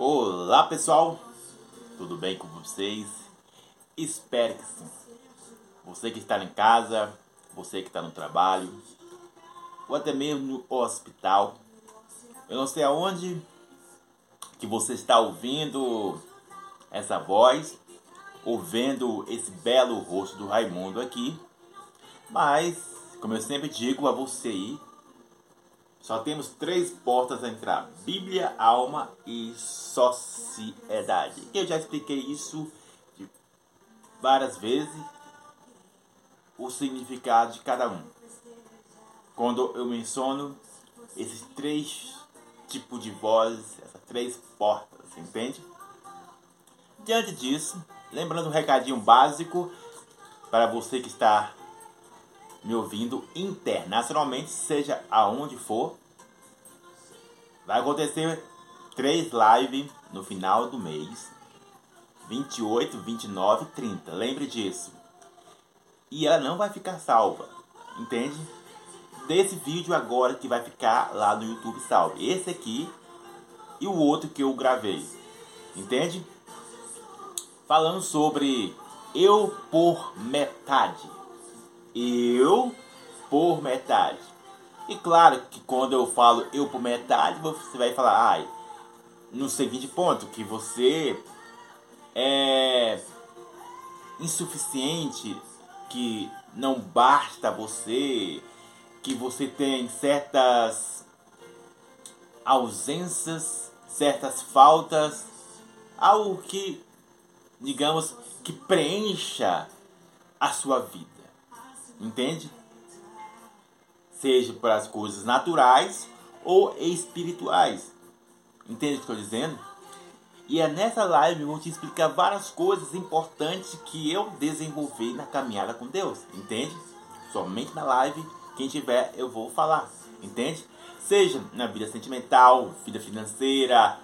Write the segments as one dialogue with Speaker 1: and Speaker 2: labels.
Speaker 1: Olá pessoal, tudo bem com vocês? Espero que sim. Você que está em casa, você que está no trabalho, ou até mesmo no hospital, eu não sei aonde que você está ouvindo essa voz, ou vendo esse belo rosto do Raimundo aqui, mas, como eu sempre digo a você aí, só temos três portas a entrar: Bíblia, alma e sociedade. Eu já expliquei isso várias vezes, o significado de cada um. Quando eu menciono esses três tipos de vozes, essas três portas, entende? Diante disso, lembrando um recadinho básico para você que está me ouvindo internacionalmente, seja aonde for. Vai acontecer três lives no final do mês. 28, 29 e 30. Lembre disso. E ela não vai ficar salva. Entende? Desse vídeo agora que vai ficar lá no YouTube salvo. Esse aqui e o outro que eu gravei. Entende? Falando sobre eu por metade eu por metade. E claro que quando eu falo eu por metade, você vai falar, ai, no seguinte ponto, que você é insuficiente, que não basta você, que você tem certas ausências, certas faltas, algo que, digamos, que preencha a sua vida. Entende? Seja para as coisas naturais ou espirituais. Entende o que estou dizendo? E é nessa live eu vou te explicar várias coisas importantes que eu desenvolvi na caminhada com Deus. Entende? Somente na live, quem tiver, eu vou falar. Entende? Seja na vida sentimental, vida financeira,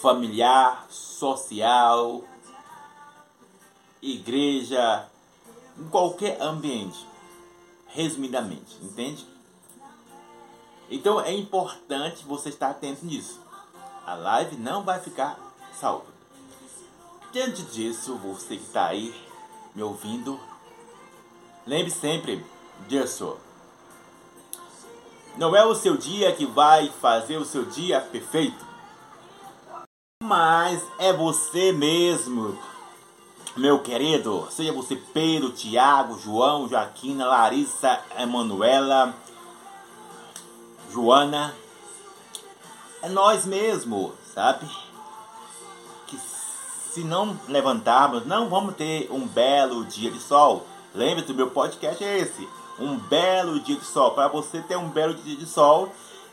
Speaker 1: familiar, social, igreja, em qualquer ambiente, resumidamente, entende? Então é importante você estar atento nisso. A live não vai ficar salva. Diante disso, você que está aí me ouvindo, lembre sempre disso. Não é o seu dia que vai fazer o seu dia perfeito, mas é você mesmo meu querido, seja você Pedro, Tiago, João, Joaquina, Larissa, Emanuela, Joana, é nós mesmo, sabe? Que se não levantarmos, não vamos ter um belo dia de sol. Lembre-se, o meu podcast é esse, um belo dia de sol. Para você ter um belo dia de sol,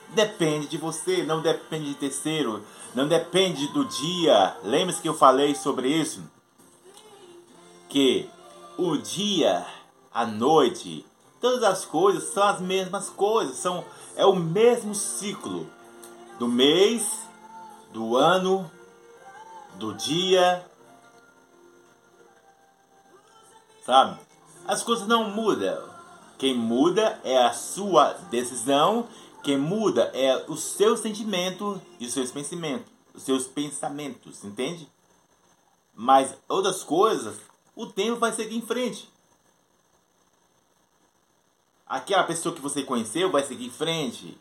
Speaker 1: depende de você, não depende de terceiro, não depende do dia. Lembre-se que eu falei sobre isso que o dia, a noite, todas as coisas são as mesmas coisas, são é o mesmo ciclo do mês, do ano, do dia. Sabe? As coisas não mudam. Quem muda é a sua decisão, quem muda é o seu sentimento e os seus pensamentos, os seus pensamentos, entende? Mas outras coisas o tempo vai seguir em frente. Aquela pessoa que você conheceu vai seguir em frente.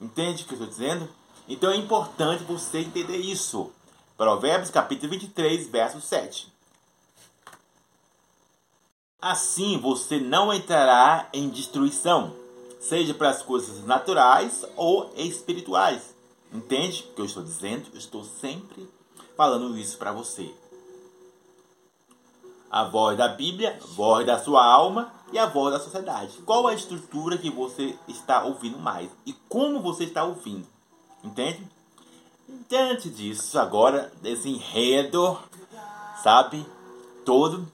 Speaker 1: Entende o que eu estou dizendo? Então é importante você entender isso. Provérbios capítulo 23, verso 7. Assim você não entrará em destruição, seja para as coisas naturais ou espirituais. Entende o que eu estou dizendo? Eu estou sempre falando isso para você a voz da Bíblia, a voz da sua alma e a voz da sociedade. Qual a estrutura que você está ouvindo mais e como você está ouvindo? Entende? Diante disso, agora, desse enredo, sabe, todo,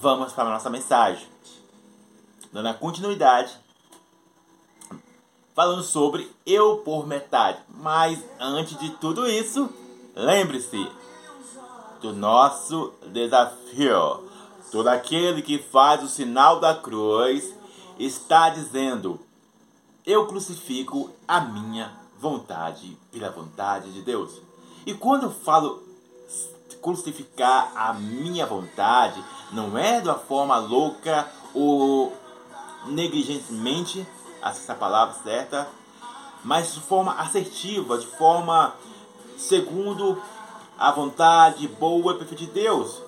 Speaker 1: vamos para a nossa mensagem. Dando a continuidade, falando sobre eu por metade. Mas antes de tudo isso, lembre-se do nosso desafio. Todo aquele que faz o sinal da cruz está dizendo: Eu crucifico a minha vontade, pela vontade de Deus. E quando eu falo crucificar a minha vontade, não é de uma forma louca ou negligentemente, essa palavra certa, mas de forma assertiva, de forma segundo a vontade boa e perfeita de Deus,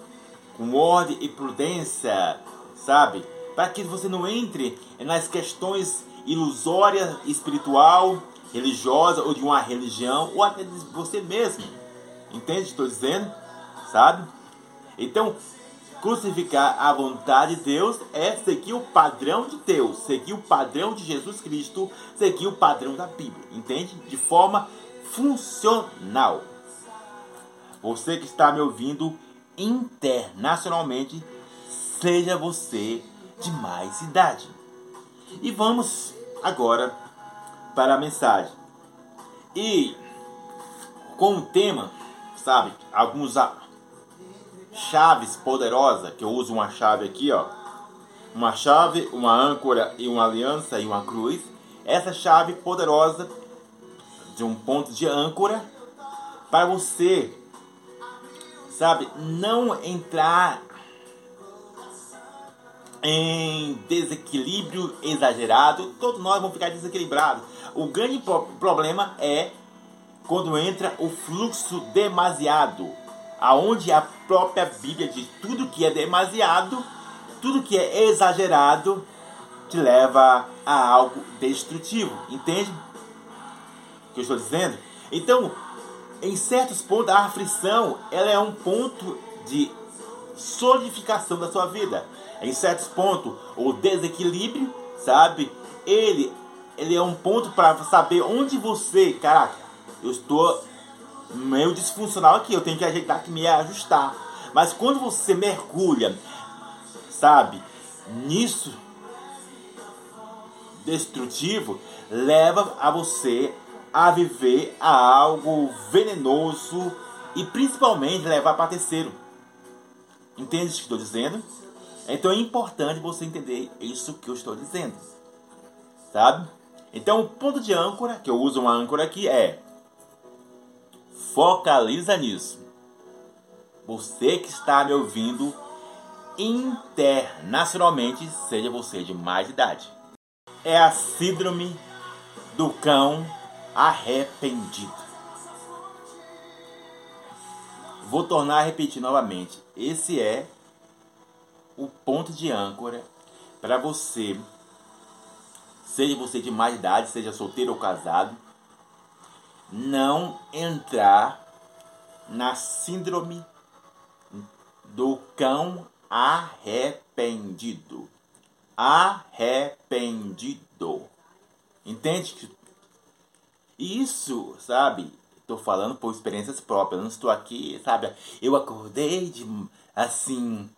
Speaker 1: com ordem e prudência, sabe? Para que você não entre nas questões ilusórias, espiritual, religiosa ou de uma religião ou até de você mesmo. Entende o que estou dizendo? Sabe? Então, crucificar a vontade de Deus é seguir o padrão de Deus, seguir o padrão de Jesus Cristo, seguir o padrão da Bíblia, entende? De forma funcional. Você que está me ouvindo internacionalmente, seja você de mais idade. E vamos agora para a mensagem. E com o tema, sabe, alguns chaves poderosas, que eu uso uma chave aqui, ó. Uma chave, uma âncora e uma aliança e uma cruz. Essa chave poderosa de um ponto de âncora para você, sabe, não entrar em desequilíbrio exagerado. Todos nós vamos ficar desequilibrados. O grande problema é quando entra o fluxo demasiado aonde a própria Bíblia diz tudo que é demasiado, tudo que é exagerado te leva a algo destrutivo. Entende? O que eu estou dizendo? Então, em certos pontos, a aflição ela é um ponto de solidificação da sua vida. Em certos pontos, o desequilíbrio, sabe? Ele, ele é um ponto para saber onde você, caraca, eu estou meio disfuncional aqui, eu tenho que ajeitar, que me ajustar. Mas quando você mergulha, sabe, nisso destrutivo, leva a você a viver a algo venenoso e principalmente levar para terceiro. Entende o que estou dizendo? Então é importante você entender isso que eu estou dizendo. Sabe? Então o ponto de âncora, que eu uso uma âncora aqui, é Focaliza nisso. Você que está me ouvindo internacionalmente, seja você de mais idade. É a síndrome do cão arrependido. Vou tornar a repetir novamente. Esse é o ponto de âncora para você, seja você de mais idade, seja solteiro ou casado, não entrar na síndrome do cão arrependido. Arrependido. Entende? Isso, sabe? Estou falando por experiências próprias. não estou aqui, sabe? Eu acordei de assim.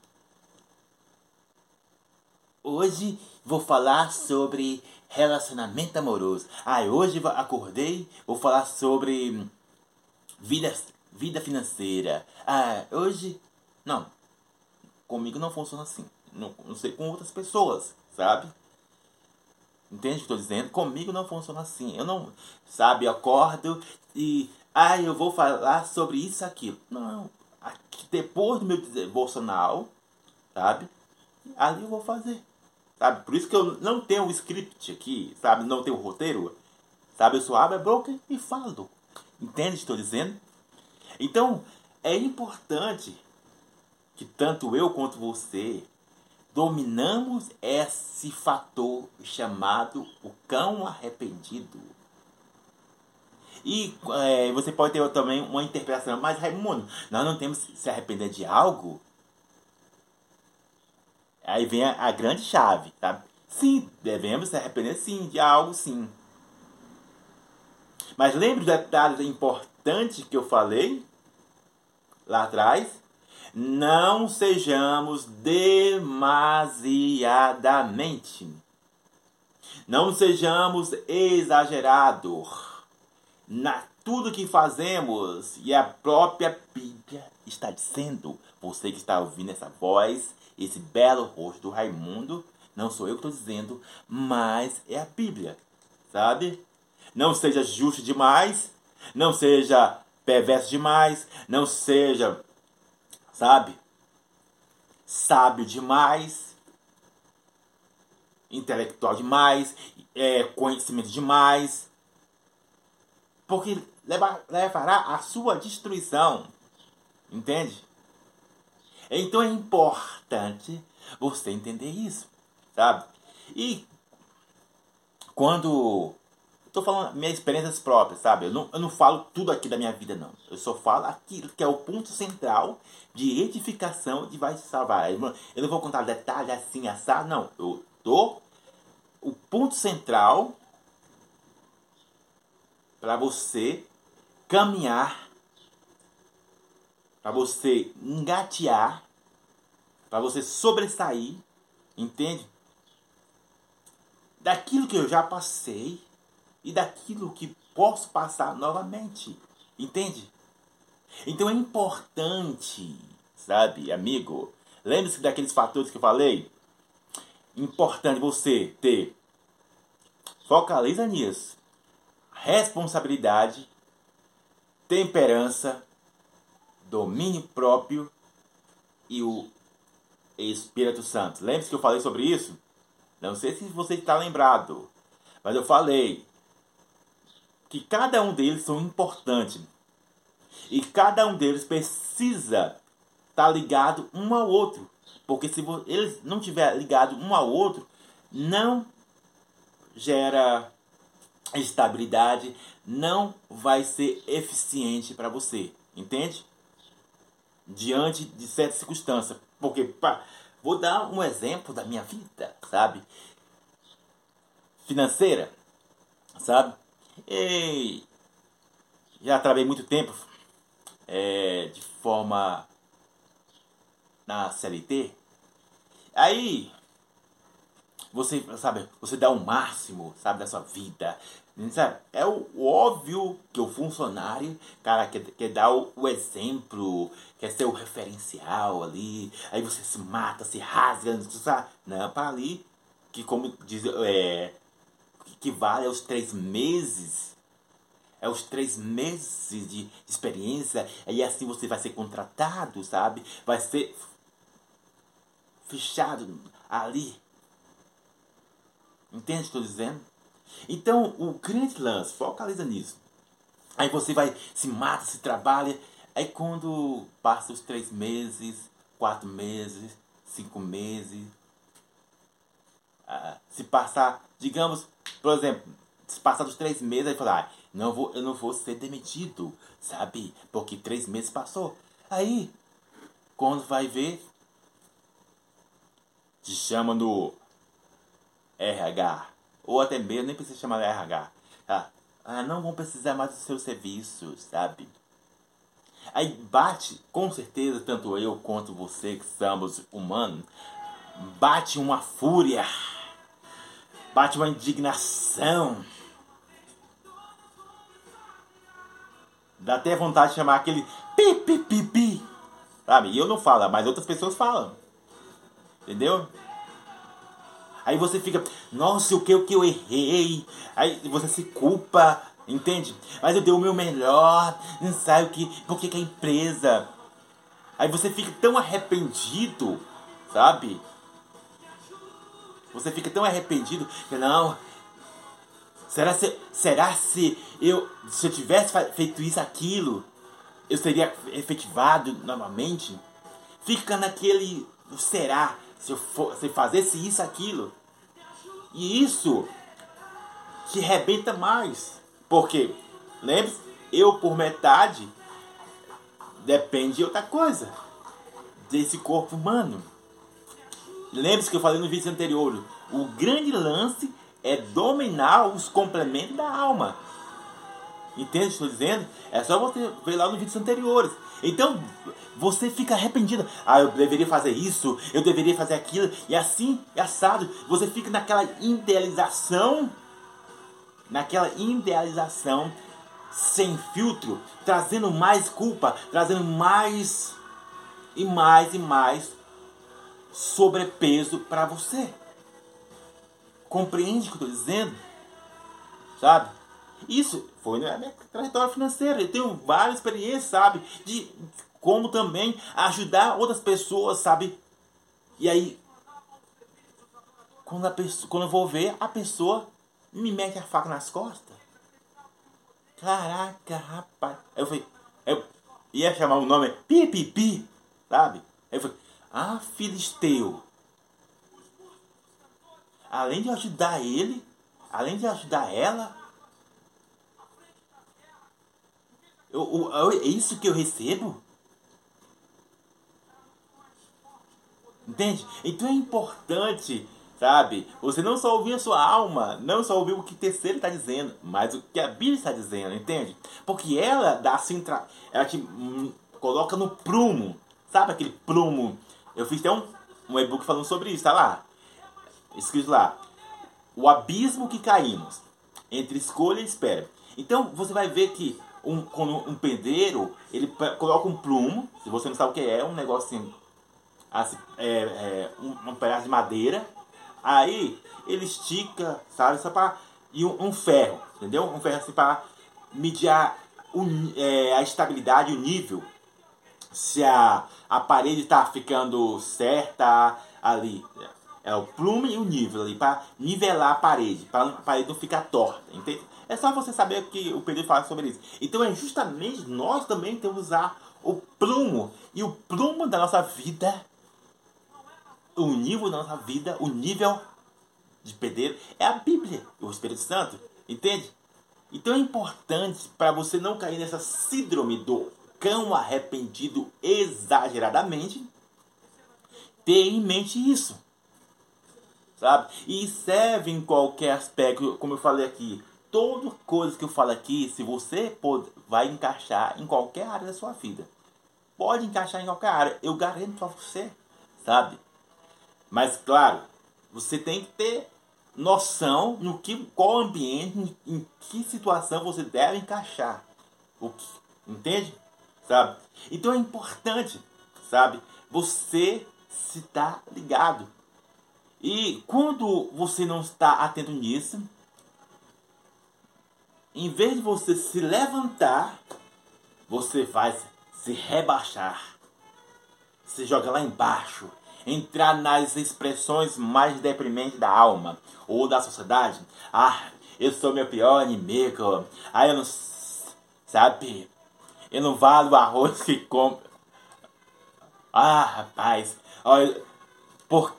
Speaker 1: Hoje vou falar sobre relacionamento amoroso. Ah, hoje acordei, vou falar sobre vida, vida financeira. Ah, hoje. Não. Comigo não funciona assim. Não, não sei com outras pessoas, sabe? Entende o que estou dizendo? Comigo não funciona assim. Eu não, sabe, eu acordo e. Ah, eu vou falar sobre isso aqui. Não. Aqui, depois do meu devocional, sabe? Ali eu vou fazer. Sabe? Por isso que eu não tenho um script aqui, sabe? Não tenho um roteiro. Sabe? Eu só abro a boca e falo. Entende o que estou dizendo? Então, é importante que tanto eu quanto você dominamos esse fator chamado o cão arrependido. E é, você pode ter também uma interpretação, mas Raimundo, nós não temos que se arrepender de algo Aí vem a, a grande chave, tá? Sim, devemos se arrepender sim de algo sim. Mas lembre do detalhe importante que eu falei lá atrás. Não sejamos demasiadamente. Não sejamos exagerados na tudo que fazemos. E a própria Bíblia está dizendo, você que está ouvindo essa voz, esse belo rosto do Raimundo, não sou eu que estou dizendo, mas é a Bíblia, sabe? Não seja justo demais, não seja perverso demais, não seja, sabe, sábio demais, intelectual demais, é, conhecimento demais, porque levará à sua destruição, entende? Então é importante você entender isso, sabe? E quando Estou falando minhas experiências próprias, sabe? Eu não, eu não falo tudo aqui da minha vida, não. Eu só falo aquilo que é o ponto central de edificação de vai te salvar. Eu não vou contar detalhes assim, assado, não. Eu dou o ponto central para você caminhar, para você engatear, para você sobressair, entende? Daquilo que eu já passei e daquilo que posso passar novamente. Entende? Então é importante, sabe, amigo? Lembre-se daqueles fatores que eu falei. Importante você ter. Focaliza nisso. Responsabilidade, temperança, domínio próprio e o Espírito Santo. Lembre-se que eu falei sobre isso? Não sei se você está lembrado, mas eu falei que cada um deles são importantes. E cada um deles precisa estar tá ligado um ao outro. Porque se eles não tiver ligado um ao outro, não gera estabilidade, não vai ser eficiente para você. Entende? Diante de certas circunstâncias. Porque, pá, vou dar um exemplo da minha vida, sabe? Financeira, sabe? E já trabalhei muito tempo é, de forma na CLT. Aí você sabe, você dá o máximo, sabe, da sua vida. Sabe? É o óbvio que o funcionário, cara, quer, quer dar o, o, exemplo, quer ser o referencial ali. Aí você se mata, se rasga? Não, para ali, que como diz, é, que vale aos três meses. É os três meses de experiência. E assim você vai ser contratado, sabe? Vai ser fechado ali. Entende o que estou dizendo? Então, o grande lance, focaliza nisso. Aí você vai, se mata, se trabalha. Aí quando passa os três meses, quatro meses, cinco meses, ah, se passar, digamos, por exemplo, se passar dos três meses, aí falar, ah, não vou, eu não vou ser demitido, sabe? Porque três meses passou. Aí, quando vai ver, te chama no RH. Ou até mesmo, nem precisa chamar RH. Ah, ah, não vão precisar mais dos seus serviços, sabe? Aí bate, com certeza, tanto eu quanto você que somos humanos, bate uma fúria bate uma indignação. Dá até vontade de chamar aquele pi, pi, pi, pi. Sabe? E eu não falo, mas outras pessoas falam. Entendeu? Aí você fica, nossa, o que, o que eu errei? Aí você se culpa, entende? Mas eu dei o meu melhor, não sabe o que, por que, que a empresa. Aí você fica tão arrependido, sabe? Você fica tão arrependido que não. Será se, será se eu se eu tivesse feito isso aquilo, eu seria efetivado novamente? Fica naquele será se eu for, se fazesse isso aquilo. E isso te rebenta mais. Porque, lembre-se, eu por metade depende de outra coisa. Desse corpo humano. Lembre-se que eu falei no vídeo anterior. O grande lance é dominar os complementos da alma. Entende o que estou dizendo? É só você ver lá nos vídeos anteriores. Então, você fica arrependido. Ah, eu deveria fazer isso, eu deveria fazer aquilo. E assim, assado, você fica naquela idealização, naquela idealização sem filtro, trazendo mais culpa, trazendo mais e mais e mais sobrepeso para você. Compreende o que eu estou dizendo? Sabe? Isso foi na minha trajetória financeira. Eu tenho várias experiências, sabe? De como também ajudar outras pessoas, sabe? E aí, quando, a pessoa, quando eu vou ver, a pessoa me mete a faca nas costas. Caraca, rapaz. Eu falei, eu ia chamar o nome Pi, Pi, Pi, sabe? Eu falei, ah, Filisteu. Além de ajudar ele, além de ajudar ela, eu, eu, é isso que eu recebo? Entende? Então é importante, sabe? Você não só ouvir a sua alma, não só ouvir o que o terceiro está dizendo, mas o que a Bíblia está dizendo, entende? Porque ela dá assim, ela te hum, coloca no prumo, sabe aquele prumo? Eu fiz até um, um e-book falando sobre isso, tá lá? Escrito lá. O abismo que caímos entre escolha e espera. Então você vai ver que um, quando um pedreiro ele coloca um plumo, se você não sabe o que é, um negocinho assim, é, é, um, um, pedaço de madeira, aí ele estica, sabe, só para e um, um, ferro, entendeu? Um ferro assim para medir a, é, a estabilidade, o nível, se a, a parede está ficando certa ali. É o plume e o nível ali, para nivelar a parede, para a parede não ficar torta, entende? É só você saber que o Pedro fala sobre isso. Então é justamente nós também temos que usar o plumo. E o plumo da nossa vida, o nível da nossa vida, o nível de pedreiro é a Bíblia, o Espírito Santo. Entende? Então é importante para você não cair nessa síndrome do cão arrependido exageradamente, ter em mente isso. Sabe? E serve em qualquer aspecto, como eu falei aqui, toda coisa que eu falo aqui, se você pode, vai encaixar em qualquer área da sua vida. Pode encaixar em qualquer área, eu garanto para você, sabe? Mas claro, você tem que ter noção no que qual ambiente, em que situação você deve encaixar. Entende? Sabe? Então é importante, sabe? Você se está ligado. E quando você não está atento nisso, em vez de você se levantar, você vai se rebaixar. Se joga lá embaixo. Entrar nas expressões mais deprimentes da alma ou da sociedade. Ah, eu sou meu pior inimigo. Ah, eu não. Sabe? Eu não valo o arroz que como. Ah, rapaz. Olha, por,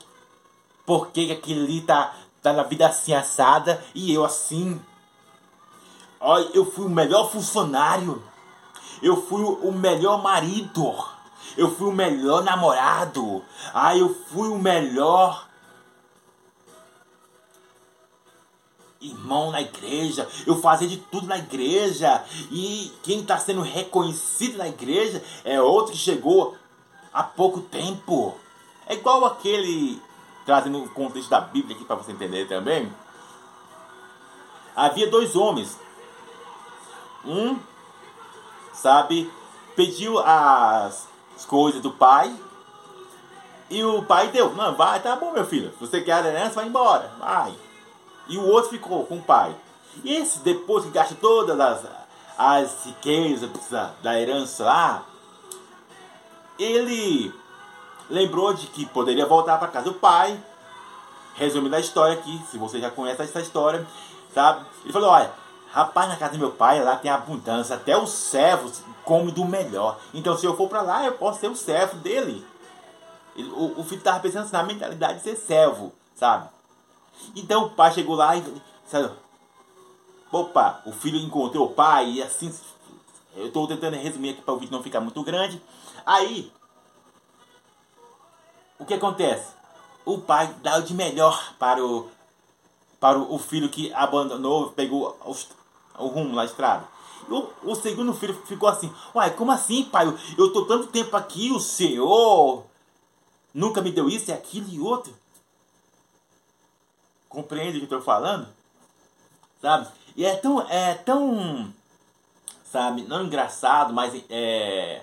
Speaker 1: por que aquele ali tá, tá na vida assim assada e eu assim? Olha, eu fui o melhor funcionário. Eu fui o melhor marido. Eu fui o melhor namorado. Ah, eu fui o melhor irmão na igreja. Eu fazia de tudo na igreja. E quem está sendo reconhecido na igreja é outro que chegou há pouco tempo. É igual aquele, trazendo o contexto da Bíblia aqui para você entender também. Havia dois homens um, sabe, pediu as coisas do pai e o pai deu. Não, vai, tá bom, meu filho. Se você quer a herança, vai embora. Vai. E o outro ficou com o pai. E esse, depois que gasta todas as, as riquezas da herança lá, ele lembrou de que poderia voltar para casa do pai. Resumindo a história aqui, se você já conhece essa história, sabe? Ele falou: olha, Rapaz, na casa do meu pai, lá tem abundância. Até os servos comem do melhor. Então, se eu for para lá, eu posso ser o servo dele. Ele, o, o, filho estava pensando assim, na mentalidade de ser servo, sabe? Então, o pai chegou lá e... Sabe? Opa, o filho encontrou o pai e assim... Eu estou tentando resumir aqui para o vídeo não ficar muito grande. Aí, o que acontece? O pai dá o de melhor para o, para o filho que abandonou, pegou os, o rumo na estrada. O, o segundo filho ficou assim: Uai, como assim, pai? Eu, tô tanto tempo aqui, o senhor nunca me deu isso e aquilo e outro. Compreende o que eu estou falando? Sabe? E é tão, é tão, sabe, não engraçado, mas é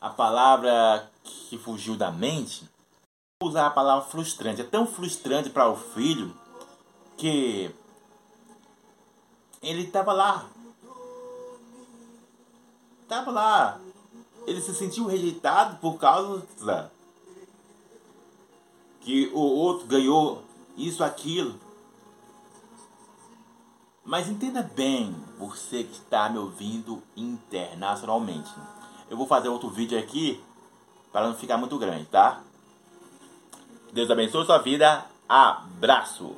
Speaker 1: a palavra que fugiu da mente. Vou usar a palavra frustrante. É tão frustrante para o filho que ele estava lá. Estava lá. Ele se sentiu rejeitado por causa que o outro ganhou isso, aquilo. Mas entenda bem, você que está me ouvindo internacionalmente. Eu vou fazer outro vídeo aqui para não ficar muito grande, tá? Deus abençoe sua vida. Abraço!